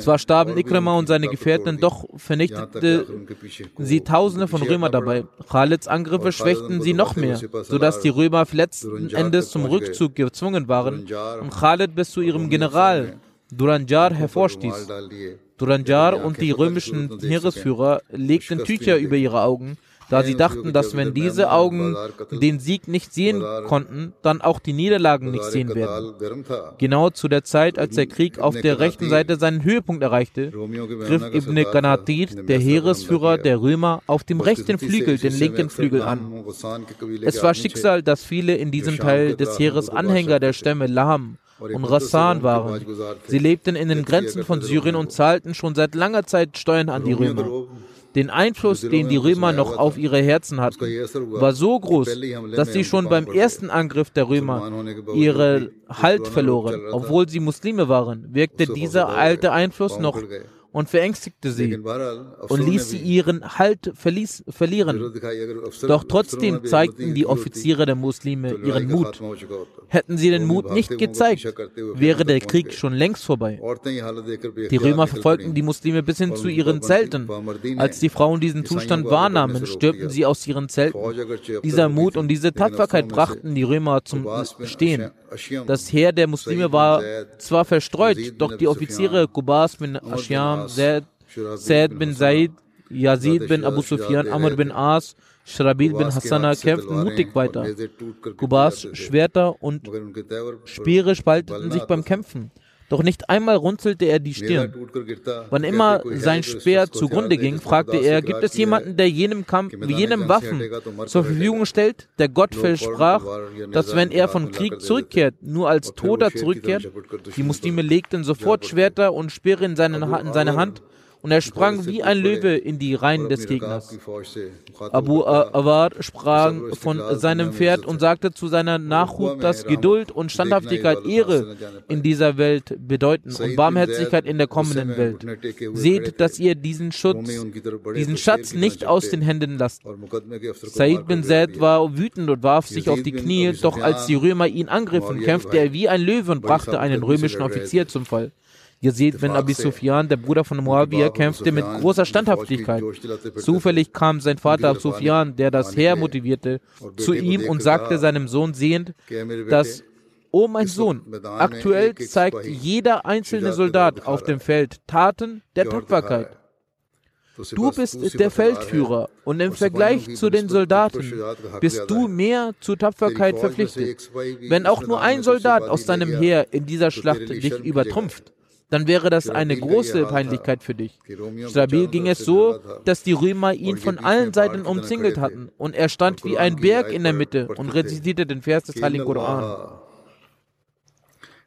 Zwar starben Ikrama und seine Gefährten, doch vernichtete sie Tausende von Römern dabei. Khalids Angriffe schwächten sie noch mehr, sodass die Römer letzten Endes zum Rückzug gezwungen waren. Und Khalid bis zu ihrem General Duranjar hervorstieß. Duranjar und die römischen Heeresführer legten Tücher über ihre Augen, da sie dachten, dass wenn diese Augen den Sieg nicht sehen konnten, dann auch die Niederlagen nicht sehen werden. Genau zu der Zeit, als der Krieg auf der rechten Seite seinen Höhepunkt erreichte, griff Ibn Qanatir, der Heeresführer der Römer, auf dem rechten Flügel den linken Flügel an. Es war Schicksal, dass viele in diesem Teil des Heeres Anhänger der Stämme Laham und Rassan waren. Sie lebten in den Grenzen von Syrien und zahlten schon seit langer Zeit Steuern an die Römer. Den Einfluss, den die Römer noch auf ihre Herzen hatten, war so groß, dass sie schon beim ersten Angriff der Römer ihre Halt verloren. Obwohl sie Muslime waren, wirkte dieser alte Einfluss noch und verängstigte sie und ließ sie ihren Halt verließ, verlieren. Doch trotzdem zeigten die Offiziere der Muslime ihren Mut. Hätten sie den Mut nicht gezeigt, wäre der Krieg schon längst vorbei. Die Römer verfolgten die Muslime bis hin zu ihren Zelten. Als die Frauen diesen Zustand wahrnahmen, stürmten sie aus ihren Zelten. Dieser Mut und diese Tapferkeit brachten die Römer zum Stehen. Das Heer der Muslime war zwar verstreut, doch die Offiziere Qubas bin Ashyam, Zaid bin Zaid, Yazid bin Abu Sufyan, Amr bin As, Shrabil bin Hassana kämpften mutig weiter. Qubas Schwerter und Speere spalteten sich beim Kämpfen. Doch nicht einmal runzelte er die Stirn. Wann immer sein Speer zugrunde ging, fragte er, gibt es jemanden, der jenem Kampf, jenem Waffen zur Verfügung stellt? Der Gott versprach, dass wenn er von Krieg zurückkehrt, nur als Toter zurückkehrt. Die Muslime legten sofort Schwerter und Speere in seine Hand und er sprang wie ein Löwe in die Reihen des Gegners. Abu Awar sprang von seinem Pferd und sagte zu seiner Nachhut, dass Geduld und Standhaftigkeit Ehre in dieser Welt bedeuten und Barmherzigkeit in der kommenden Welt. Seht, dass ihr diesen Schutz, diesen Schatz nicht aus den Händen lasst. Said bin Zaid war wütend und warf sich auf die Knie, doch als die Römer ihn angriffen, kämpfte er wie ein Löwe und brachte einen römischen Offizier zum Fall. Yazid bin Abi Sufyan, der Bruder von Muawiyah, kämpfte mit großer Standhaftigkeit. Zufällig kam sein Vater Sufyan, der das Heer motivierte, zu ihm und sagte seinem Sohn sehend, dass O oh mein Sohn, aktuell zeigt jeder einzelne Soldat auf dem Feld Taten der Tapferkeit. Du bist der Feldführer und im Vergleich zu den Soldaten bist du mehr zur Tapferkeit verpflichtet. Wenn auch nur ein Soldat aus deinem Heer in dieser Schlacht dich übertrumpft, dann wäre das eine große Peinlichkeit für dich. Stabil ging es so, dass die Römer ihn von allen Seiten umzingelt hatten und er stand wie ein Berg in der Mitte und rezitierte den Vers des Heiligen Koran.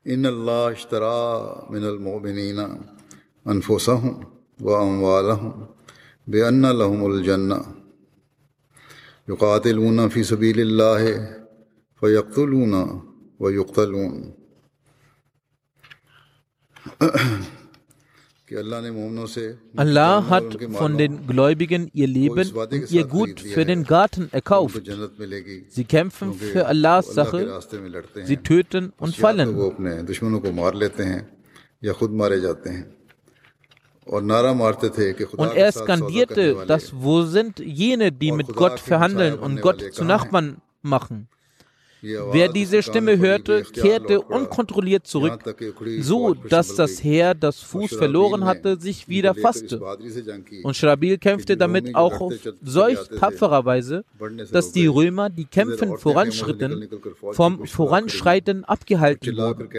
إن الله اشترى من المؤمنين أنفسهم وأموالهم بأن لهم الجنة يقاتلون في سبيل الله فيقتلون ويقتلون Allah hat von den Gläubigen ihr Leben und ihr Gut für den Garten erkauft. Sie kämpfen für Allahs Sache, sie töten und fallen. Und er skandierte, dass wo sind jene, die mit Gott verhandeln und Gott zu Nachbarn machen? Wer diese Stimme hörte, kehrte unkontrolliert zurück, so dass das Heer, das Fuß verloren hatte, sich wieder fasste. Und Schrabil kämpfte damit auch auf solch tapferer Weise, dass die Römer, die kämpfen voranschritten, vom Voranschreiten abgehalten wurden.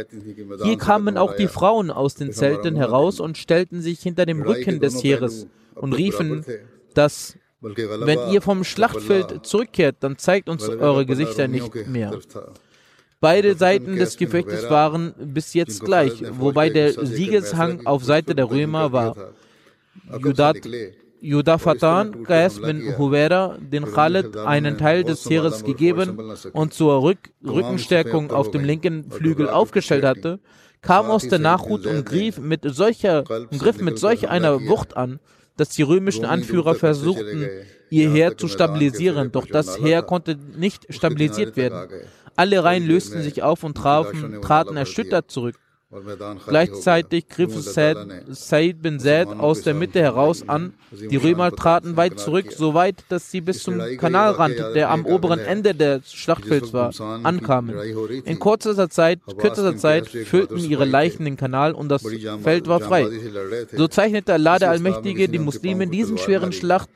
Hier kamen auch die Frauen aus den Zelten heraus und stellten sich hinter dem Rücken des Heeres und riefen, dass wenn ihr vom Schlachtfeld zurückkehrt, dann zeigt uns eure Gesichter nicht mehr. Beide Seiten des Gefechtes waren bis jetzt gleich, wobei der Siegeshang auf Seite der Römer war. Judat, Judafatan, Qais bin Huwera, den Khalid einen Teil des Heeres gegeben und zur Rück Rückenstärkung auf dem linken Flügel aufgestellt hatte, kam aus der Nachhut und griff mit solcher, und griff mit solch einer Wucht an, dass die römischen Anführer versuchten, ihr Heer zu stabilisieren, doch das Heer konnte nicht stabilisiert werden. Alle Reihen lösten sich auf und trafen, traten erschüttert zurück. Gleichzeitig griff Said bin Zaid aus der Mitte heraus an. Die Römer traten weit zurück, so weit, dass sie bis zum Kanalrand, der am oberen Ende des Schlachtfelds war, ankamen. In kurzer Zeit, kürzer Zeit füllten ihre Leichen den Kanal und das Feld war frei. So zeichnete Allah der Allmächtige die Muslime in diesen schweren Schlacht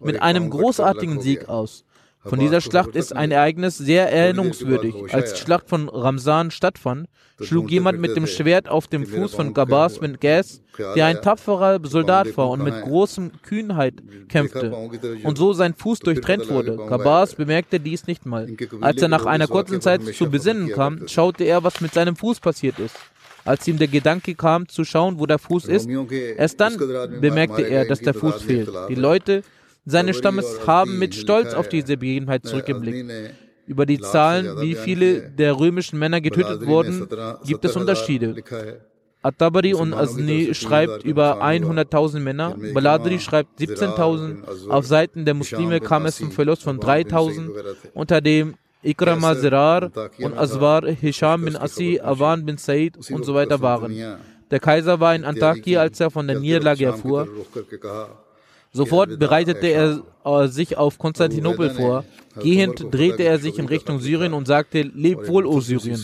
mit einem großartigen Sieg aus. Von dieser Schlacht ist ein Ereignis sehr erinnerungswürdig. Als die Schlacht von Ramsan stattfand, schlug jemand mit dem Schwert auf dem Fuß von Gabas bin Gas, der ein tapferer Soldat war und mit großem Kühnheit kämpfte und so sein Fuß durchtrennt wurde. Gabas bemerkte dies nicht mal. Als er nach einer kurzen Zeit zu Besinnen kam, schaute er, was mit seinem Fuß passiert ist. Als ihm der Gedanke kam, zu schauen, wo der Fuß ist, erst dann bemerkte er, dass der Fuß fehlt. Die Leute seines Stammes haben mit Stolz auf diese Begebenheit zurückgeblickt. Über die Zahlen, wie viele der römischen Männer getötet wurden, gibt es Unterschiede. At-Tabari und Azni schreibt über 100.000 Männer, Baladri schreibt 17.000, auf Seiten der Muslime kam es zum Verlust von 3.000, unter dem Ikrama Zirar und Aswar, Hisham bin Asi, Awan bin Said und so weiter waren. Der Kaiser war in Antakya, als er von der Niederlage erfuhr. Sofort bereitete er äh, sich auf Konstantinopel vor. Gehend drehte er sich in Richtung Syrien und sagte, Leb wohl, O Syrien.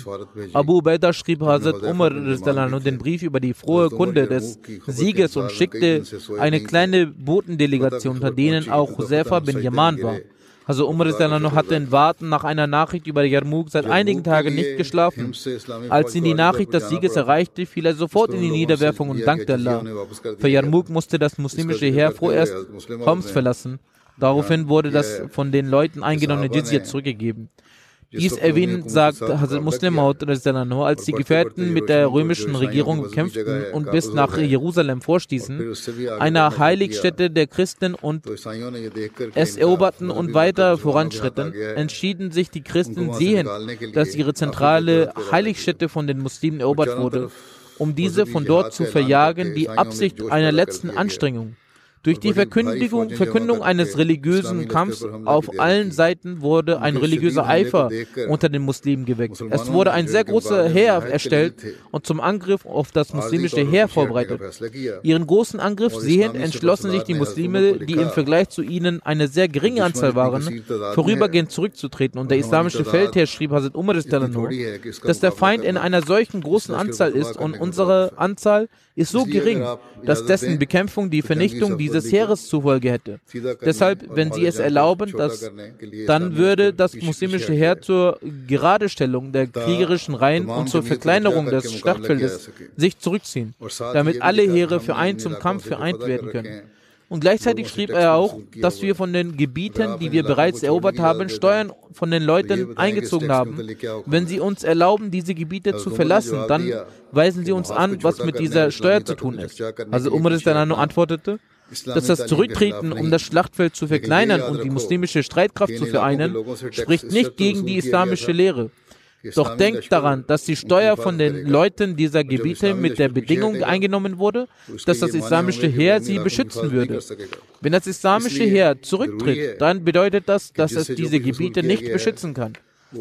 Abu Ubaidah schrieb Hazrat Umar den Brief über die frohe Kunde des Sieges und schickte eine kleine Botendelegation, unter denen auch Huzaifa bin Yaman war. Also Umar hatte in Warten nach einer Nachricht über Yarmouk seit einigen Tagen nicht geschlafen. Als ihn die Nachricht des Sieges erreichte, fiel er sofort in die Niederwerfung und dankte Allah. Für Yarmouk musste das muslimische Heer vorerst Homs verlassen. Daraufhin wurde das von den Leuten eingenommene Jizya zurückgegeben. Dies erwähnt, sagt Hazrat Muslim als die Gefährten mit der römischen Regierung kämpften und bis nach Jerusalem vorstießen, einer Heiligstätte der Christen und es eroberten und weiter voranschritten, entschieden sich die Christen sehend, dass ihre zentrale Heiligstätte von den Muslimen erobert wurde, um diese von dort zu verjagen, die Absicht einer letzten Anstrengung. Durch die Verkündigung, Verkündung eines religiösen Kampfs auf allen Seiten wurde ein religiöser Eifer unter den Muslimen geweckt. Es wurde ein sehr großer Heer erstellt und zum Angriff auf das muslimische Heer vorbereitet. Ihren großen Angriff sehend entschlossen sich die Muslime, die im Vergleich zu ihnen eine sehr geringe Anzahl waren, vorübergehend zurückzutreten. Und der islamische Feldherr schrieb Hazrat Umar dass der Feind in einer solchen großen Anzahl ist. Und unsere Anzahl ist so gering, dass dessen Bekämpfung die Vernichtung dieses Heeres zufolge hätte. Deshalb, wenn sie es erlauben, dass, dann würde das muslimische Heer zur Geradestellung der kriegerischen Reihen und zur Verkleinerung des Schlachtfeldes sich zurückziehen, damit alle Heere für einen zum Kampf vereint werden können. Und gleichzeitig schrieb er auch, dass wir von den Gebieten, die wir bereits erobert haben, Steuern von den Leuten eingezogen haben. Wenn sie uns erlauben, diese Gebiete zu verlassen, dann weisen sie uns an, was mit dieser Steuer zu tun ist. Also Umar Danano antwortete, dass das Zurücktreten, um das Schlachtfeld zu verkleinern und die muslimische Streitkraft zu vereinen, spricht nicht gegen die islamische Lehre. Doch denkt daran, dass die Steuer von den Leuten dieser Gebiete mit der Bedingung eingenommen wurde, dass das islamische Heer sie beschützen würde. Wenn das islamische Heer zurücktritt, dann bedeutet das, dass es diese Gebiete nicht beschützen kann.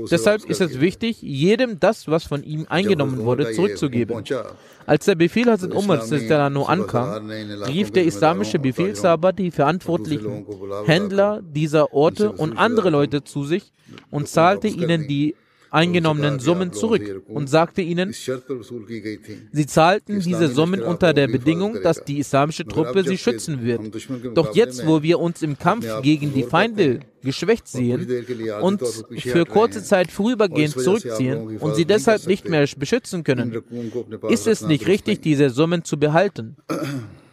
Deshalb ist es wichtig, jedem das, was von ihm eingenommen wurde, zurückzugeben. Als der Befehl Hazrat Umar nur ankam, rief der islamische Befehlshaber die verantwortlichen Händler dieser Orte und andere Leute zu sich und zahlte ihnen die eingenommenen Summen zurück und sagte ihnen, sie zahlten diese Summen unter der Bedingung, dass die islamische Truppe sie schützen wird. Doch jetzt, wo wir uns im Kampf gegen die Feinde geschwächt sehen und für kurze Zeit vorübergehend zurückziehen und sie deshalb nicht mehr beschützen können, ist es nicht richtig, diese Summen zu behalten.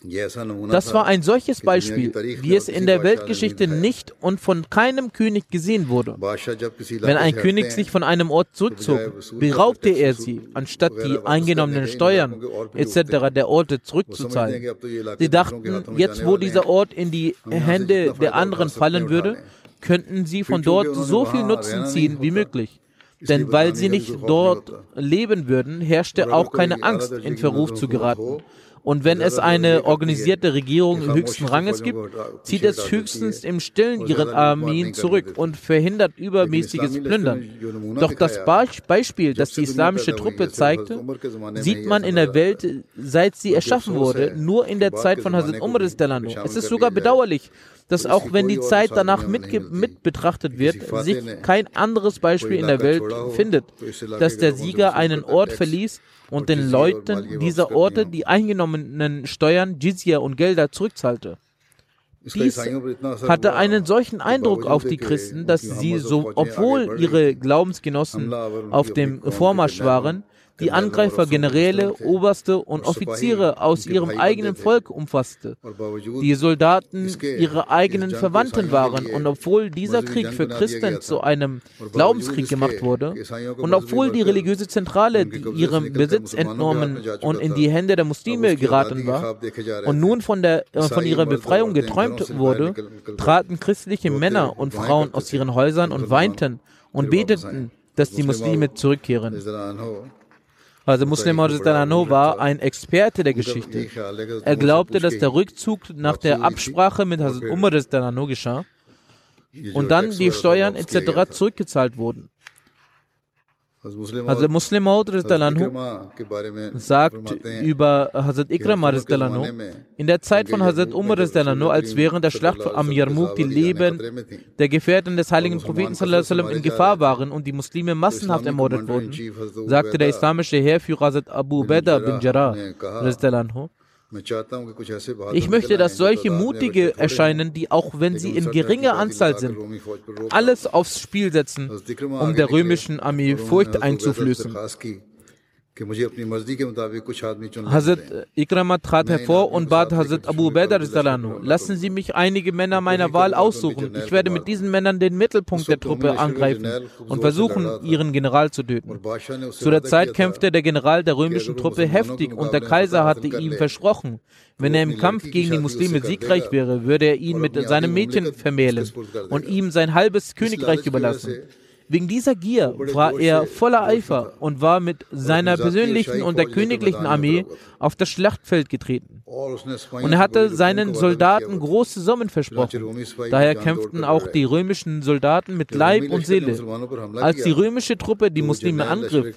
Das war ein solches Beispiel, wie es in der Weltgeschichte nicht und von keinem König gesehen wurde. Wenn ein König sich von einem Ort zurückzog, beraubte er sie, anstatt die eingenommenen Steuern etc. der Orte zurückzuzahlen. Sie dachten, jetzt wo dieser Ort in die Hände der anderen fallen würde, könnten sie von dort so viel Nutzen ziehen wie möglich. Denn weil sie nicht dort leben würden, herrschte auch keine Angst, in Verruf zu geraten. Und wenn es eine organisierte Regierung höchsten Ranges gibt, zieht es höchstens im Stillen ihre Armeen zurück und verhindert übermäßiges Plündern. Doch das Beispiel, das die islamische Truppe zeigte, sieht man in der Welt, seit sie erschaffen wurde, nur in der Zeit von Hazrat Umar. Es ist sogar bedauerlich, dass auch wenn die Zeit danach mit, mit betrachtet wird, sich kein anderes Beispiel in der Welt findet, dass der Sieger einen Ort verließ und den Leuten dieser Orte die eingenommenen Steuern, Jizya und Gelder zurückzahlte. Dies hatte einen solchen Eindruck auf die Christen, dass sie, so, obwohl ihre Glaubensgenossen auf dem Vormarsch waren, die Angreifer Generäle, Oberste und Offiziere aus ihrem eigenen Volk umfasste. Die Soldaten ihre eigenen Verwandten waren. Und obwohl dieser Krieg für Christen zu einem Glaubenskrieg gemacht wurde und obwohl die religiöse Zentrale ihrem Besitz entnommen und in die Hände der Muslime geraten war und nun von, der, äh, von ihrer Befreiung geträumt wurde, traten christliche Männer und Frauen aus ihren Häusern und weinten und beteten, dass die Muslime zurückkehren. Also Muslim Anhu war ein Experte der Geschichte. Er glaubte, dass der Rückzug nach der Absprache mit Hazrat Umar geschah und dann die Steuern etc. zurückgezahlt wurden. Hazrat Muslim Maud sagt über Hazrat Ikram in der Zeit von Hazrat Umar als während der Schlacht am Yarmouk die Leben der Gefährten des heiligen Propheten in Gefahr waren und die Muslime massenhaft ermordet wurden, sagte der islamische Heerführer Hazrat Abu Ubaidah bin Jarrah ich möchte, dass solche Mutige erscheinen, die auch wenn sie in geringer Anzahl sind, alles aufs Spiel setzen, um der römischen Armee Furcht einzuflößen. Hazrat Ikrama trat hervor und bat Hazrat Abu Ubaidah lassen Sie mich einige Männer meiner Wahl aussuchen. Ich werde mit diesen Männern den Mittelpunkt der Truppe angreifen und versuchen, ihren General zu töten. Zu der Zeit kämpfte der General der römischen Truppe heftig und der Kaiser hatte ihm versprochen, wenn er im Kampf gegen die Muslime siegreich wäre, würde er ihn mit seinem Mädchen vermählen und ihm sein halbes Königreich überlassen. Wegen dieser Gier war er voller Eifer und war mit seiner persönlichen und der königlichen Armee auf das Schlachtfeld getreten. Und er hatte seinen Soldaten große Summen versprochen. Daher kämpften auch die römischen Soldaten mit Leib und Seele. Als die römische Truppe die Muslime angriff,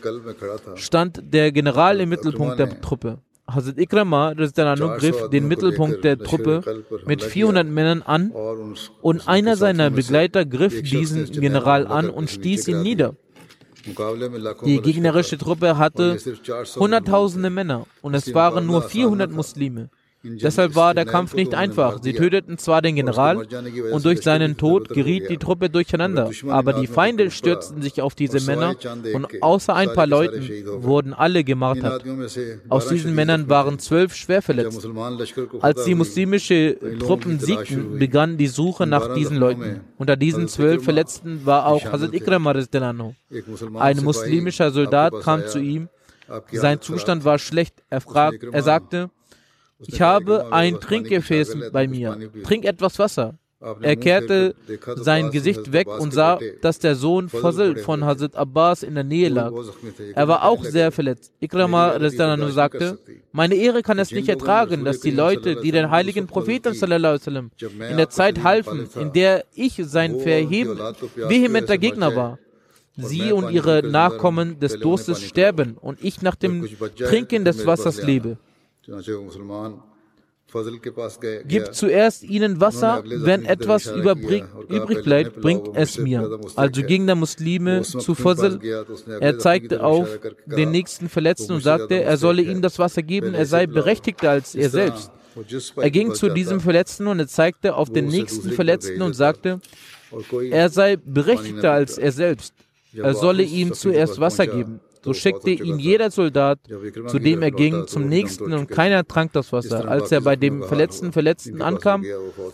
stand der General im Mittelpunkt der Truppe. Hazrat Ikrama griff den Mittelpunkt der Truppe mit 400 Männern an und einer seiner Begleiter griff diesen General an und stieß ihn nieder. Die gegnerische Truppe hatte hunderttausende Männer und es waren nur 400 Muslime. Deshalb war der Kampf nicht einfach. Sie töteten zwar den General und durch seinen Tod geriet die Truppe durcheinander, aber die Feinde stürzten sich auf diese Männer und außer ein paar Leuten wurden alle gemartert. Aus diesen Männern waren zwölf schwer verletzt. Als die muslimische Truppen siegten, begann die Suche nach diesen Leuten. Unter diesen zwölf Verletzten war auch Hazrat Ikram Ein muslimischer Soldat kam zu ihm. Sein Zustand war schlecht. Er, fragt, er sagte, ich habe ein Trinkgefäß bei mir. Trink etwas Wasser. Er kehrte sein Gesicht weg und sah, dass der Sohn Fazl von Hazrat Abbas in der Nähe lag. Er war auch sehr verletzt. Ikrama sagte, meine Ehre kann es nicht ertragen, dass die Leute, die den heiligen Propheten in der Zeit halfen, in der ich sein verheben, vehementer Gegner war, sie und ihre Nachkommen des Durstes sterben und ich nach dem Trinken des Wassers lebe. Gib zuerst ihnen Wasser, wenn etwas übrig bleibt, bringt es mir. Also ging der Muslime zu Fazl. Er zeigte auf den nächsten Verletzten und sagte, er solle ihm das Wasser geben, er sei berechtigter als er selbst. Er ging zu diesem Verletzten und er zeigte auf den nächsten Verletzten und sagte, er sei berechtigter als er selbst. Er solle ihm zuerst Wasser geben. So schickte ihn jeder Soldat, zu dem er ging, zum nächsten und keiner trank das Wasser. Als er bei dem verletzten Verletzten ankam,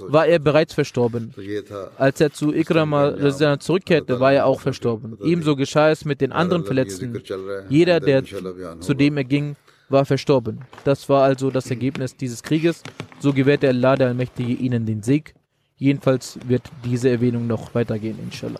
war er bereits verstorben. Als er zu Ikrama zurückkehrte, war er auch verstorben. Ebenso geschah es mit den anderen Verletzten. Jeder, der zu dem er ging, war verstorben. Das war also das Ergebnis dieses Krieges. So gewährte Allah der Allmächtige ihnen den Sieg. Jedenfalls wird diese Erwähnung noch weitergehen, inshallah.